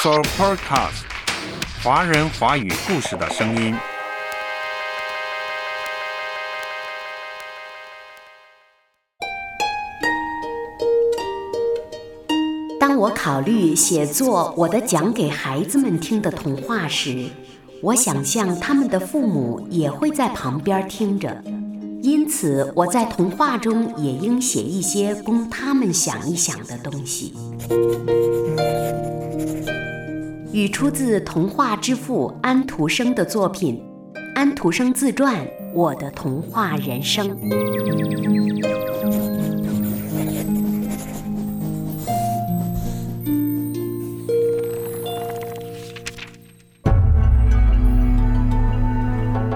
s o Podcast，华人华语故事的声音。当我考虑写作我的讲给孩子们听的童话时，我想象他们的父母也会在旁边听着。因此，我在童话中也应写一些供他们想一想的东西。语出自童话之父安徒生的作品《安徒生自传：我的童话人生》。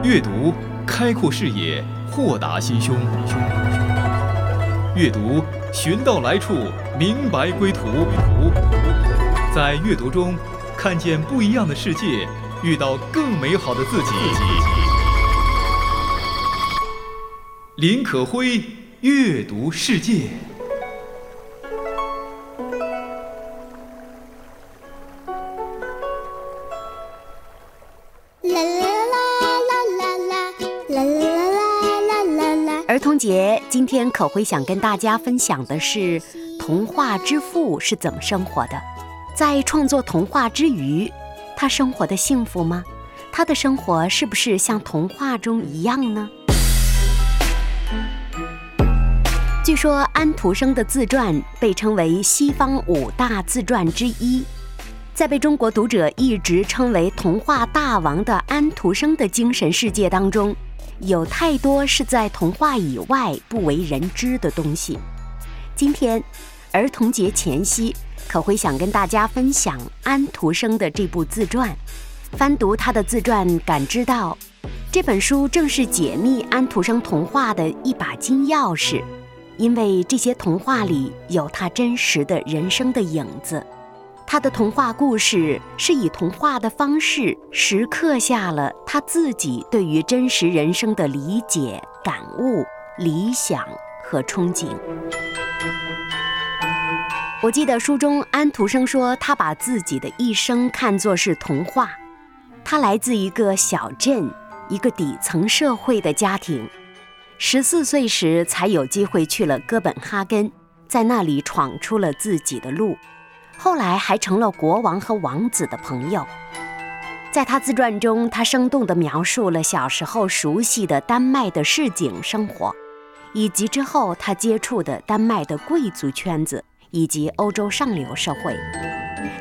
阅读，开阔视野。豁达心胸，阅读寻到来处，明白归途。在阅读中看见不一样的世界，遇到更美好的自己。林可辉，阅读世界。儿童节今天可辉想跟大家分享的是，童话之父是怎么生活的？在创作童话之余，他生活的幸福吗？他的生活是不是像童话中一样呢？据说安徒生的自传被称为西方五大自传之一，在被中国读者一直称为童话大王的安徒生的精神世界当中。有太多是在童话以外不为人知的东西。今天，儿童节前夕，可会想跟大家分享安徒生的这部自传。翻读他的自传，感知到这本书正是解密安徒生童话的一把金钥匙，因为这些童话里有他真实的人生的影子。他的童话故事是以童话的方式，时刻下了他自己对于真实人生的理解、感悟、理想和憧憬。我记得书中安徒生说，他把自己的一生看作是童话。他来自一个小镇，一个底层社会的家庭，十四岁时才有机会去了哥本哈根，在那里闯出了自己的路。后来还成了国王和王子的朋友。在他自传中，他生动地描述了小时候熟悉的丹麦的市井生活，以及之后他接触的丹麦的贵族圈子以及欧洲上流社会。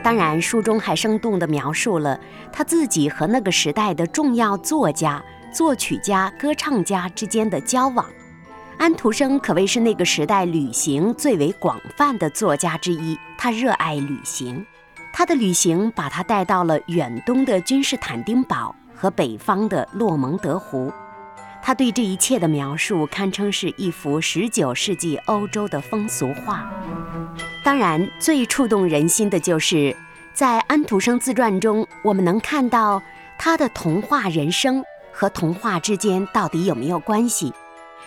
当然，书中还生动地描述了他自己和那个时代的重要作家、作曲家、歌唱家之间的交往。安徒生可谓是那个时代旅行最为广泛的作家之一。他热爱旅行，他的旅行把他带到了远东的君士坦丁堡和北方的洛蒙德湖。他对这一切的描述堪称是一幅19世纪欧洲的风俗画。当然，最触动人心的就是在安徒生自传中，我们能看到他的童话人生和童话之间到底有没有关系。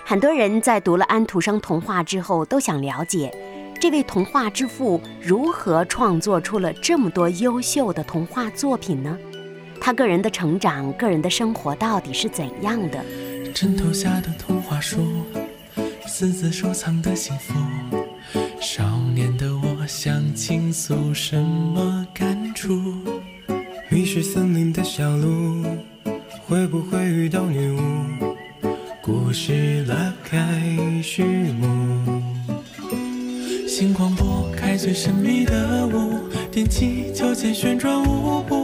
很多人在读了安徒生童话之后，都想了解这位童话之父如何创作出了这么多优秀的童话作品呢？他个人的成长、个人的生活到底是怎样的？枕头下的童话书，私自收藏的幸福。少年的我想倾诉什么感触？迷失森林的小路，会不会遇到女巫？故事拉开序幕，星光拨开最神秘的雾，踮起脚尖旋转舞步，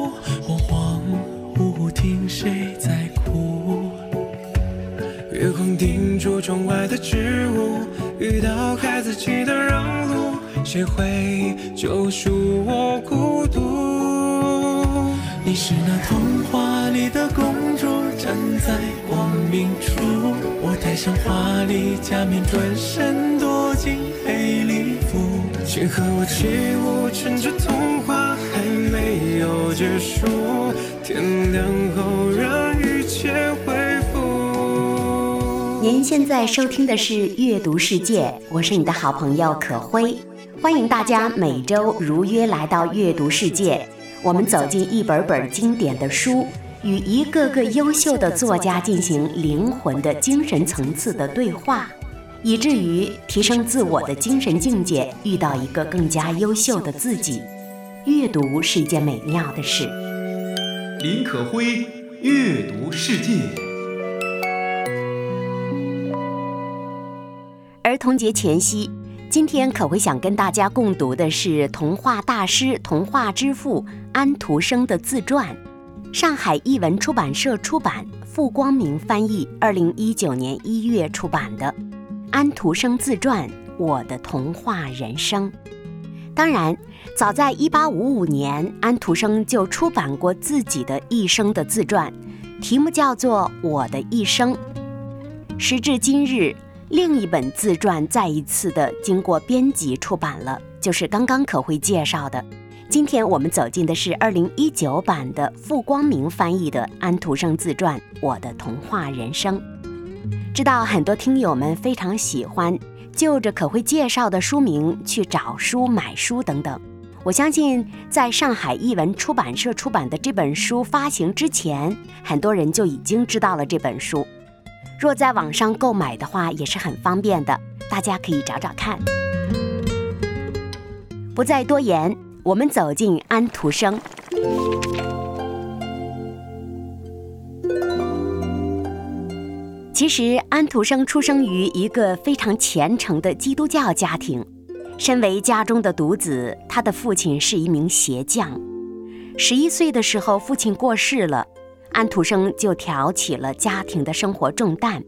窗外的植物，遇到孩子气的让路，谁会救赎我孤独？你是那童话里的公主，站在光明处。我戴上华丽假面，转身躲进黑礼服，请和我起舞，趁着童话还没有结束，天亮后让一您现在收听的是《阅读世界》，我是你的好朋友可辉，欢迎大家每周如约来到《阅读世界》。我们走进一本本经典的书，与一个个优秀的作家进行灵魂的精神层次的对话，以至于提升自我的精神境界，遇到一个更加优秀的自己。阅读是一件美妙的事。林可辉，阅读世界。儿童节前夕，今天可会想跟大家共读的是童话大师、童话之父安徒生的自传，上海译文出版社出版，傅光明翻译，二零一九年一月出版的《安徒生自传：我的童话人生》。当然，早在1855年，安徒生就出版过自己的一生的自传，题目叫做《我的一生》。时至今日，另一本自传再一次的经过编辑出版了，就是刚刚可会介绍的。今天我们走进的是2019版的傅光明翻译的安徒生自传《我的童话人生》。知道很多听友们非常喜欢。就着可会介绍的书名去找书、买书等等。我相信，在上海译文出版社出版的这本书发行之前，很多人就已经知道了这本书。若在网上购买的话，也是很方便的，大家可以找找看。不再多言，我们走进安徒生。其实，安徒生出生于一个非常虔诚的基督教家庭。身为家中的独子，他的父亲是一名鞋匠。十一岁的时候，父亲过世了，安徒生就挑起了家庭的生活重担。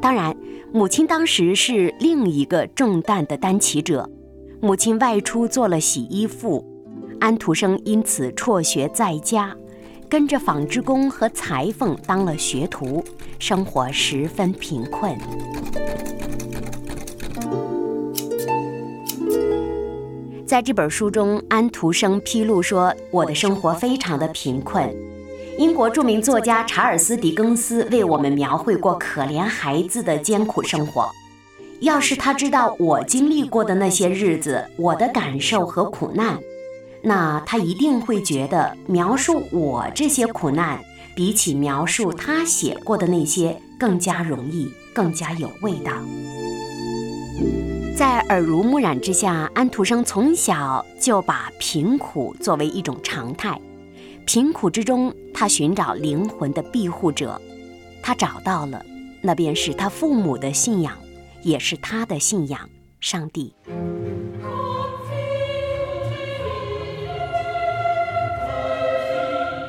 当然，母亲当时是另一个重担的担起者。母亲外出做了洗衣妇，安徒生因此辍学在家。跟着纺织工和裁缝当了学徒，生活十分贫困。在这本书中，安徒生披露说：“我的生活非常的贫困。英国著名作家查尔斯·狄更斯为我们描绘过可怜孩子的艰苦生活。要是他知道我经历过的那些日子，我的感受和苦难。”那他一定会觉得描述我这些苦难，比起描述他写过的那些更加容易，更加有味道。在耳濡目染之下，安徒生从小就把贫苦作为一种常态。贫苦之中，他寻找灵魂的庇护者，他找到了，那便是他父母的信仰，也是他的信仰——上帝。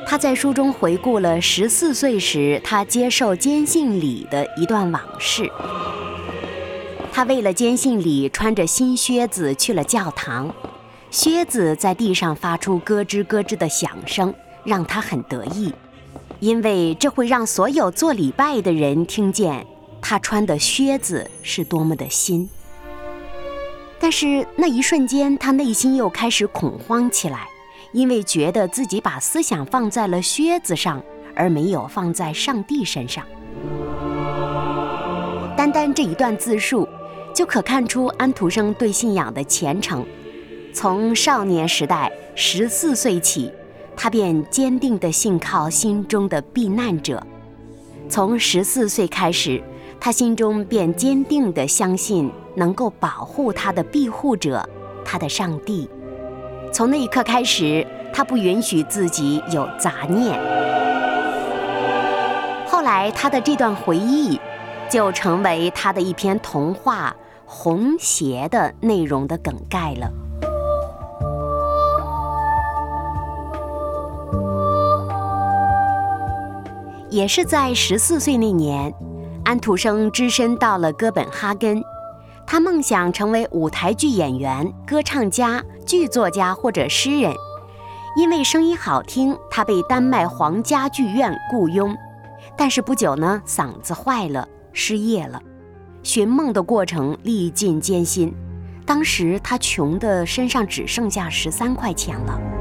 他在书中回顾了十四岁时他接受坚信礼的一段往事。他为了坚信礼，穿着新靴子去了教堂，靴子在地上发出咯吱咯吱的响声，让他很得意，因为这会让所有做礼拜的人听见他穿的靴子是多么的新。但是那一瞬间，他内心又开始恐慌起来。因为觉得自己把思想放在了靴子上，而没有放在上帝身上。单单这一段自述，就可看出安徒生对信仰的虔诚。从少年时代十四岁起，他便坚定地信靠心中的避难者。从十四岁开始，他心中便坚定地相信能够保护他的庇护者，他的上帝。从那一刻开始，他不允许自己有杂念。后来，他的这段回忆就成为他的一篇童话《红鞋》的内容的梗概了。也是在十四岁那年，安徒生只身到了哥本哈根。他梦想成为舞台剧演员、歌唱家、剧作家或者诗人，因为声音好听，他被丹麦皇家剧院雇佣。但是不久呢，嗓子坏了，失业了。寻梦的过程历尽艰辛，当时他穷的身上只剩下十三块钱了。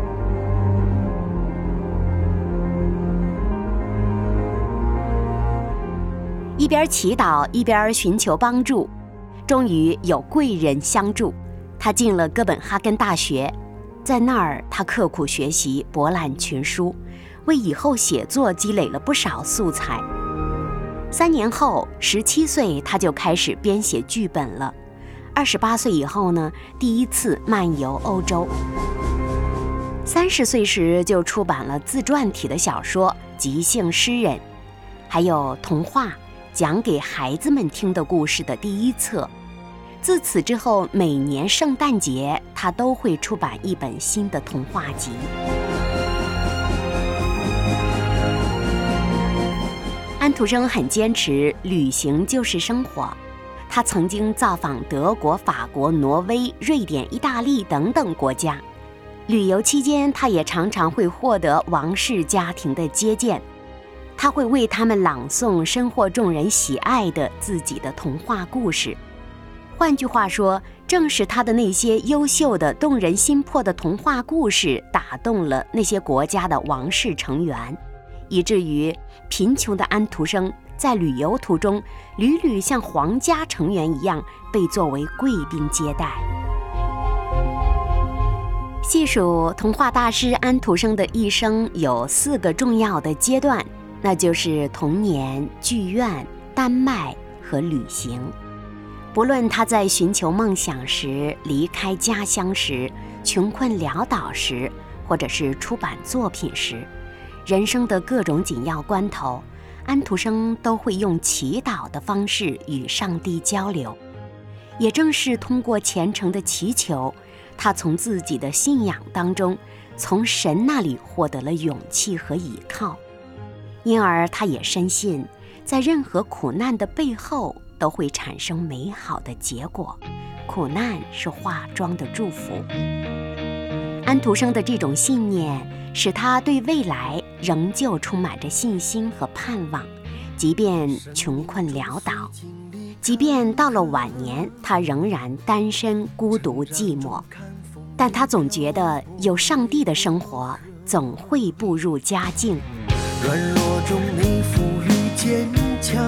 一边祈祷，一边寻求帮助。终于有贵人相助，他进了哥本哈根大学。在那儿，他刻苦学习，博览群书，为以后写作积累了不少素材。三年后，十七岁他就开始编写剧本了。二十八岁以后呢，第一次漫游欧洲。三十岁时就出版了自传体的小说《即兴诗人》，还有童话讲给孩子们听的故事的第一册。自此之后，每年圣诞节他都会出版一本新的童话集。安徒生很坚持旅行就是生活。他曾经造访德国、法国、挪威、瑞典、意大利等等国家。旅游期间，他也常常会获得王室家庭的接见，他会为他们朗诵深获众人喜爱的自己的童话故事。换句话说，正是他的那些优秀的、动人心魄的童话故事，打动了那些国家的王室成员，以至于贫穷的安徒生。在旅游途中，屡屡像皇家成员一样被作为贵宾接待。细数童话大师安徒生的一生，有四个重要的阶段，那就是童年、剧院、丹麦和旅行。不论他在寻求梦想时、离开家乡时、穷困潦倒时，或者是出版作品时，人生的各种紧要关头。安徒生都会用祈祷的方式与上帝交流，也正是通过虔诚的祈求，他从自己的信仰当中，从神那里获得了勇气和依靠，因而他也深信，在任何苦难的背后都会产生美好的结果，苦难是化妆的祝福。安徒生的这种信念，使他对未来仍旧充满着信心和盼望，即便穷困潦倒，即便到了晚年，他仍然单身、孤独、寂寞，但他总觉得有上帝的生活总会步入佳境。软弱中你赋予坚强，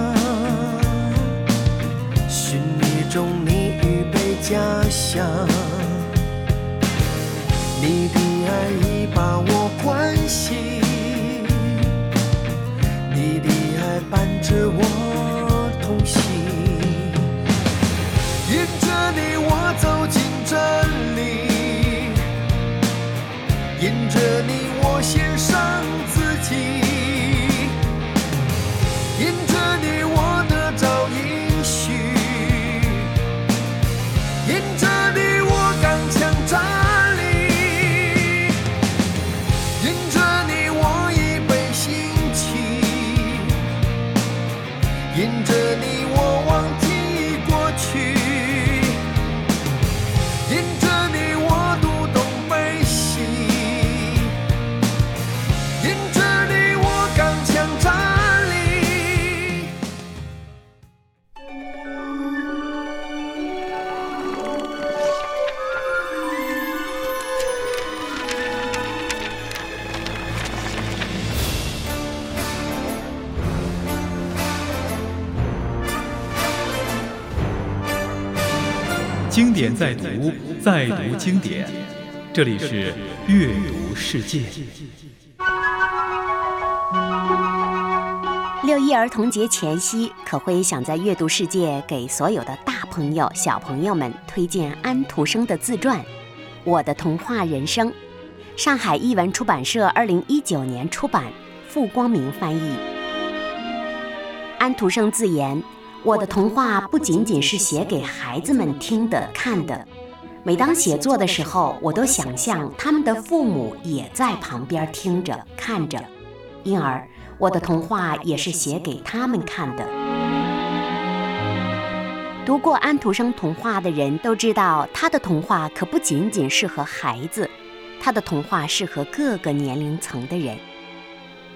寻觅中你预备家乡。你的爱已把我唤醒，你的爱伴着我同行，引着你我走进真理，引着你我献上自己，经在读，再读经典。这里是阅读世界。六一儿童节前夕，可辉想在阅读世界给所有的大朋友、小朋友们推荐安徒生的自传《我的童话人生》。上海译文出版社二零一九年出版，傅光明翻译。安徒生自言。我的童话不仅仅是写给孩子们听的、看的。每当写作的时候，我都想象他们的父母也在旁边听着、看着，因而我的童话也是写给他们看的。读过安徒生童话的人都知道，他的童话可不仅仅适合孩子，他的童话适合各个年龄层的人。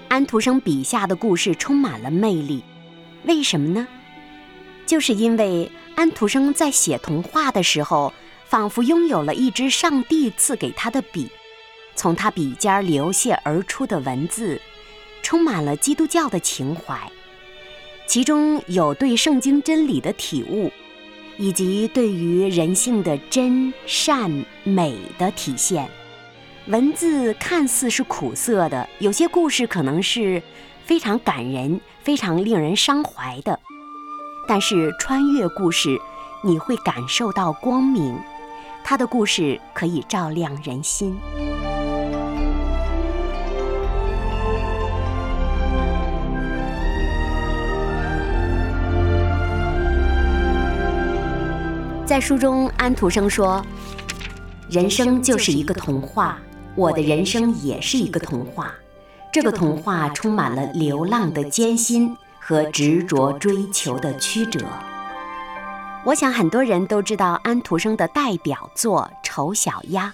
安徒生笔下的故事充满了魅力，为什么呢？就是因为安徒生在写童话的时候，仿佛拥有了一支上帝赐给他的笔，从他笔尖流泻而出的文字，充满了基督教的情怀，其中有对圣经真理的体悟，以及对于人性的真善美的体现，文字看似是苦涩的，有些故事可能是非常感人、非常令人伤怀的，但是穿越故事，你会感受到光明，它的故事可以照亮人心。在书中，安徒生说：“人生就是一个童话，我的人生也是一个童话。这个童话充满了流浪的艰辛和执着追求的曲折。”我想很多人都知道安徒生的代表作《丑小鸭》，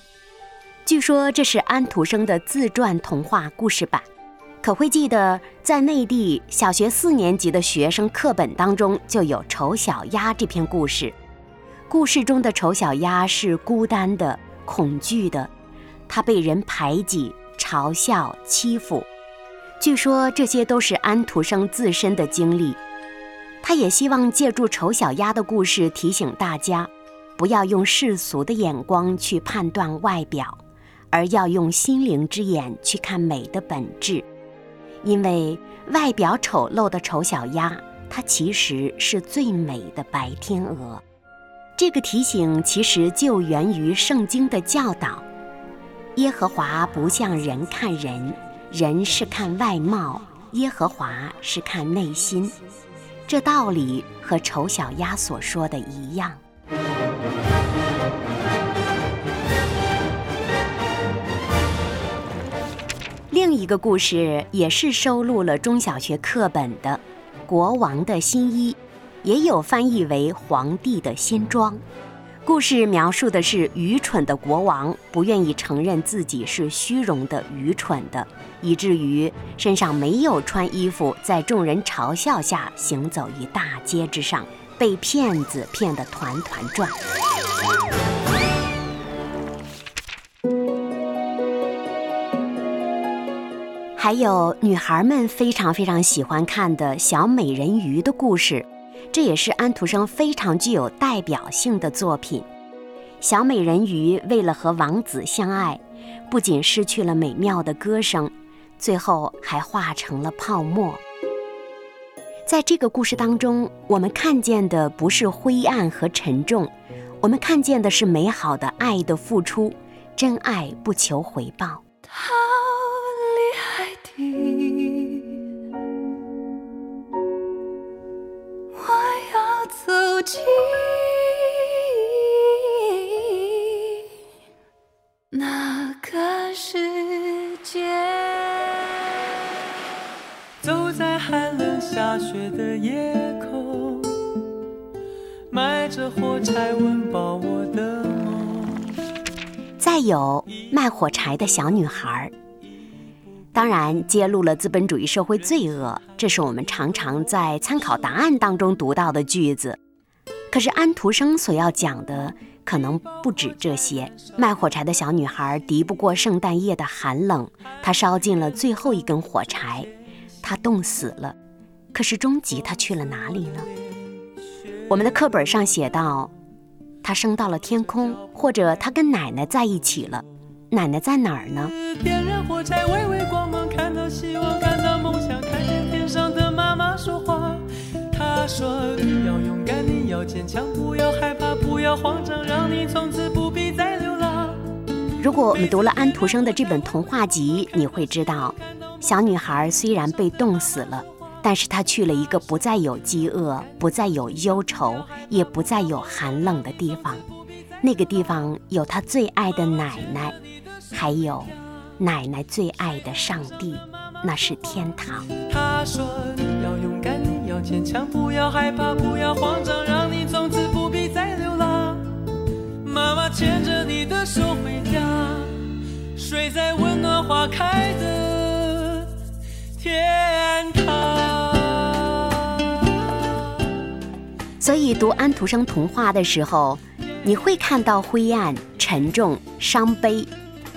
据说这是安徒生的自传童话故事版。可会记得，在内地小学四年级的学生课本当中就有《丑小鸭》这篇故事。故事中的丑小鸭是孤单的、恐惧的，它被人排挤、嘲笑、欺负。据说这些都是安徒生自身的经历。他也希望借助丑小鸭的故事提醒大家，不要用世俗的眼光去判断外表，而要用心灵之眼去看美的本质。因为外表丑陋的丑小鸭，它其实是最美的白天鹅。这个提醒其实就源于圣经的教导：耶和华不像人看人，人是看外貌，耶和华是看内心。这道理和丑小鸭所说的一样。另一个故事也是收录了中小学课本的《国王的新衣》。也有翻译为“皇帝的新装”。故事描述的是愚蠢的国王不愿意承认自己是虚荣的、愚蠢的，以至于身上没有穿衣服，在众人嘲笑下行走于大街之上，被骗子骗得团团转。还有女孩们非常非常喜欢看的小美人鱼的故事。这也是安徒生非常具有代表性的作品。小美人鱼为了和王子相爱，不仅失去了美妙的歌声，最后还化成了泡沫。在这个故事当中，我们看见的不是灰暗和沉重，我们看见的是美好的爱的付出，真爱不求回报。再有卖火柴的小女孩。当然，揭露了资本主义社会罪恶，这是我们常常在参考答案当中读到的句子。可是安徒生所要讲的可能不止这些。卖火柴的小女孩敌不过圣诞夜的寒冷，她烧尽了最后一根火柴，她冻死了。可是终极她去了哪里呢？我们的课本上写道，她升到了天空，或者她跟奶奶在一起了。奶奶在哪儿呢？点燃火柴，微微光芒，看到希望，看到梦想，看见天上的妈妈说话。她说：“你要勇敢，你要坚强，不要害怕，不要慌张，让你从此不必再流浪。”如果我们读了安徒生的这本童话集，你会知道，小女孩虽然被冻死了，但是他去了一个不再有饥饿、不再有忧愁、也不再有寒冷的地方。那个地方有他最爱的奶奶，还有奶奶最爱的上帝，那是天堂。她说：“你要勇敢。”坚强，不要害怕，不要慌张，让你从此不必再流浪。妈妈牵着你的手回家，睡在温暖花开的所以读安徒生童话的时候，你会看到灰暗、沉重、伤悲，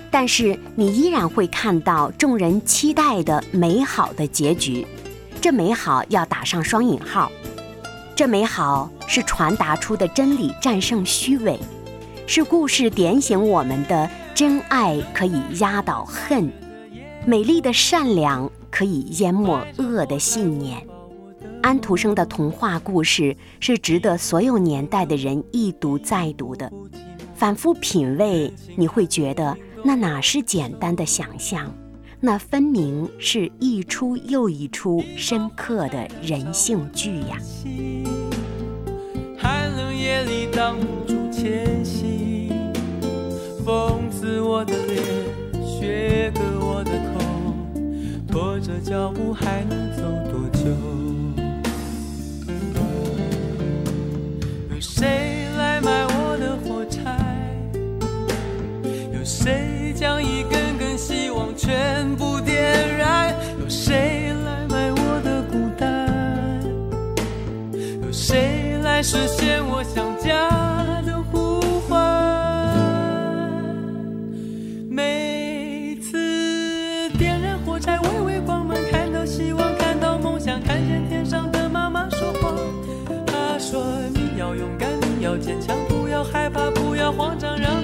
但是你依然会看到众人期待的美好的结局。这美好要打上双引号，这美好是传达出的真理战胜虚伪，是故事点醒我们的真爱可以压倒恨，美丽的善良可以淹没恶的信念。安徒生的童话故事是值得所有年代的人一读再读的，反复品味，你会觉得那哪是简单的想象，那分明是一出又一出深刻的人性剧呀。寒冷夜里挡不住前行，风刺我的脸，雪割我的口，拖着脚步还能走多久？全部点燃？有谁来买我的孤单？有谁来实现我想家的呼唤？每次点燃火柴，微微光芒，看到希望，看到梦想，看见天上的妈妈说话。她说你要勇敢。你要坚强，不要害怕，不要慌张，让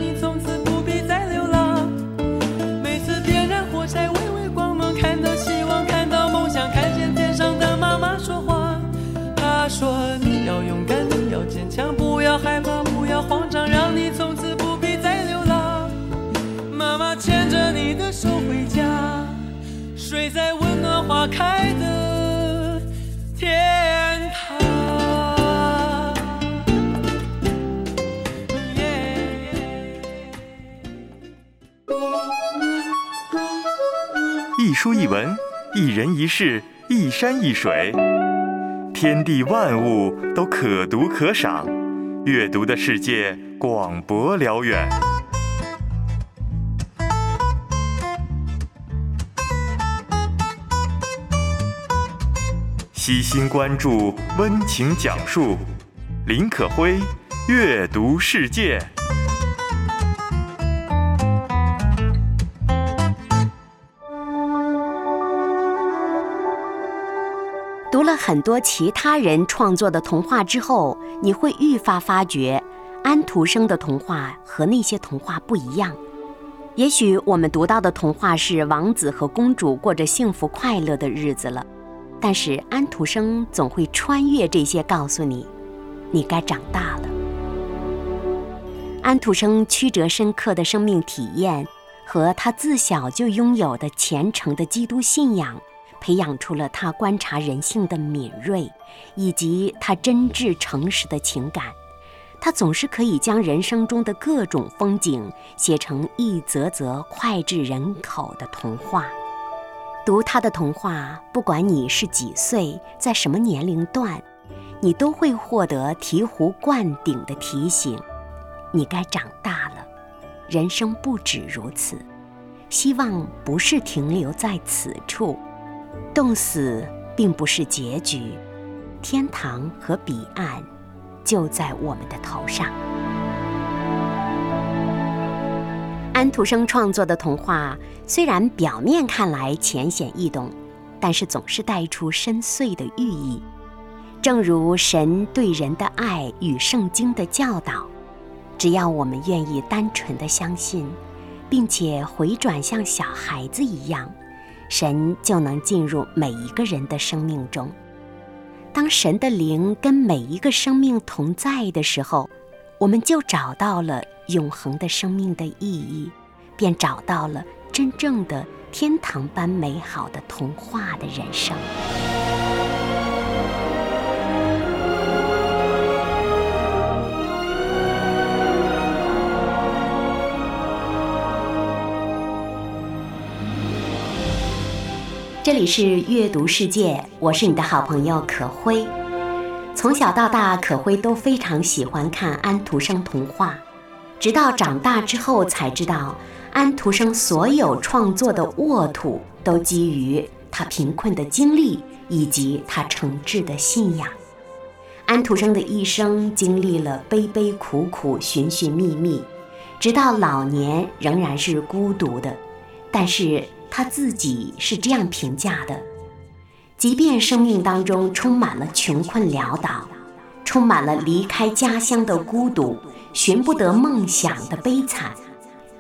书一文，一人一事，一山一水，天地万物都可读可赏，阅读的世界广博辽远。悉心关注，温情讲述，林可辉，阅读世界。了很多其他人创作的童话之后，你会愈发发觉，安徒生的童话和那些童话不一样。也许我们读到的童话是王子和公主过着幸福快乐的日子了，但是安徒生总会穿越这些，告诉你，你该长大了。安徒生曲折深刻的生命体验和他自小就拥有的虔诚的基督信仰。培养出了他观察人性的敏锐，以及他真挚诚实的情感。他总是可以将人生中的各种风景写成一则则脍炙人口的童话。读他的童话，不管你是几岁，在什么年龄段，你都会获得醍醐灌顶的提醒：你该长大了。人生不止如此，希望不是停留在此处。冻死并不是结局，天堂和彼岸就在我们的头上。安徒生创作的童话虽然表面看来浅显易懂，但是总是带出深邃的寓意。正如神对人的爱与圣经的教导，只要我们愿意单纯的相信，并且回转像小孩子一样。神就能进入每一个人的生命中。当神的灵跟每一个生命同在的时候，我们就找到了永恒的生命的意义，便找到了真正的天堂般美好的童话的人生。这里是阅读世界，我是你的好朋友可辉。从小到大，可辉都非常喜欢看安徒生童话，直到长大之后才知道，安徒生所有创作的沃土都基于他贫困的经历以及他诚挚的信仰。安徒生的一生经历了悲悲苦苦、寻寻觅觅，直到老年仍然是孤独的，但是。他自己是这样评价的：即便生命当中充满了穷困潦倒，充满了离开家乡的孤独，寻不得梦想的悲惨，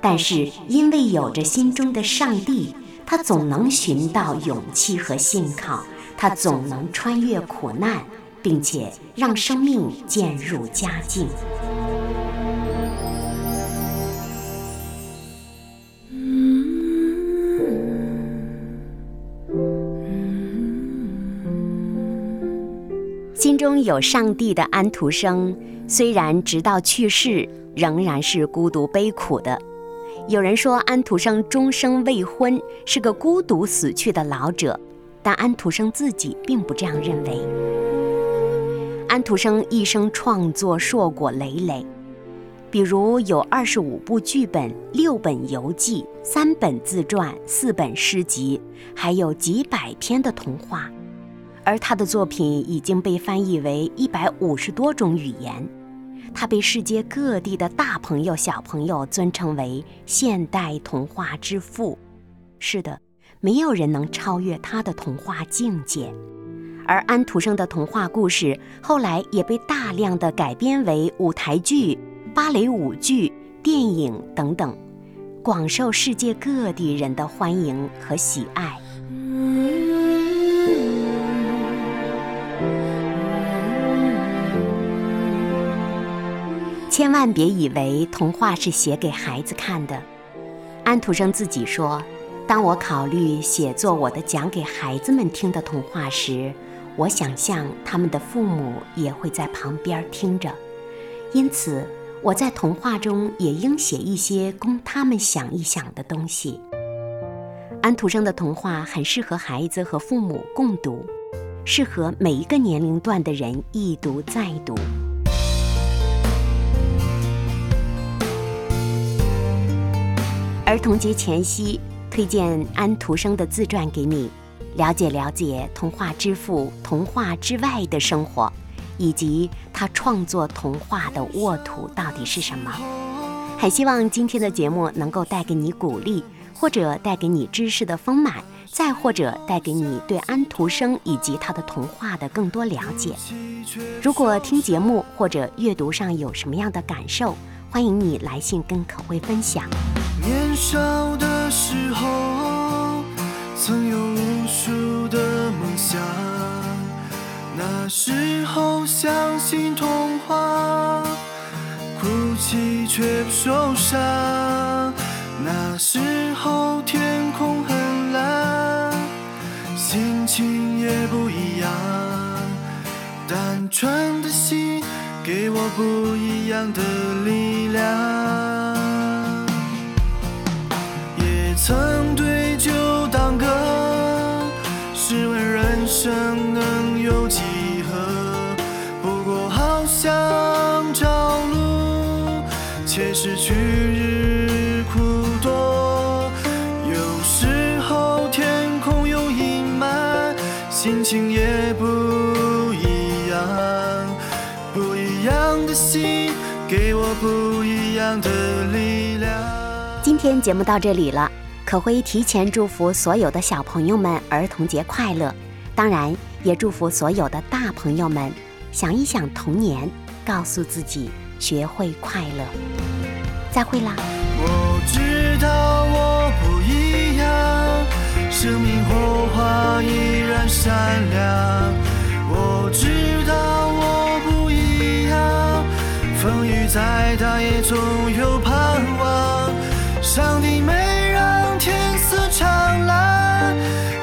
但是因为有着心中的上帝，他总能寻到勇气和信靠，他总能穿越苦难，并且让生命渐入佳境。中有上帝的安徒生，虽然直到去世仍然是孤独悲苦的。有人说安徒生终生未婚，是个孤独死去的老者，但安徒生自己并不这样认为。安徒生一生创作硕果累累，比如有二十五部剧本、六本游记、三本自传、四本诗集，还有几百篇的童话。而他的作品已经被翻译为一百五十多种语言，他被世界各地的大朋友、小朋友尊称为现代童话之父。是的，没有人能超越他的童话境界。而安徒生的童话故事后来也被大量的改编为舞台剧、芭蕾舞剧、电影等等，广受世界各地人的欢迎和喜爱。千万别以为童话是写给孩子看的。安徒生自己说：“当我考虑写作我的讲给孩子们听的童话时，我想象他们的父母也会在旁边听着，因此我在童话中也应写一些供他们想一想的东西。”安徒生的童话很适合孩子和父母共读，适合每一个年龄段的人一读再读。儿童节前夕，推荐安徒生的自传给你，了解了解童话之父童话之外的生活，以及他创作童话的沃土到底是什么。很希望今天的节目能够带给你鼓励，或者带给你知识的丰满，再或者带给你对安徒生以及他的童话的更多了解。如果听节目或者阅读上有什么样的感受，欢迎你来信跟可慧分享。年少的时候，曾有无数的梦想。那时候相信童话，哭泣却不受伤。那时候天空很蓝，心情也不一样。单纯的心给我不一样的力量。的力量。今天节目到这里了，可辉提前祝福所有的小朋友们儿童节快乐，当然也祝福所有的大朋友们想一想童年，告诉自己学会快乐。再会啦！我知道我不一样，生命火花依然闪亮。我知道我再大也总有盼望。上帝没让天色长蓝，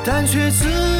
但却赐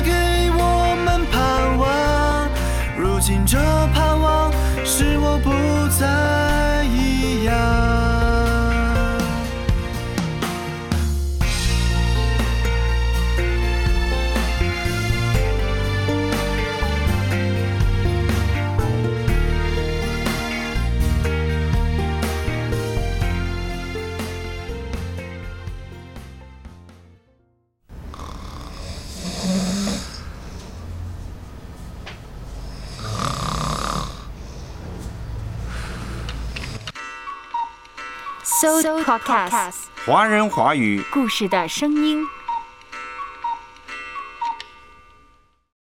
搜 Podcast 华人华语故事的声音。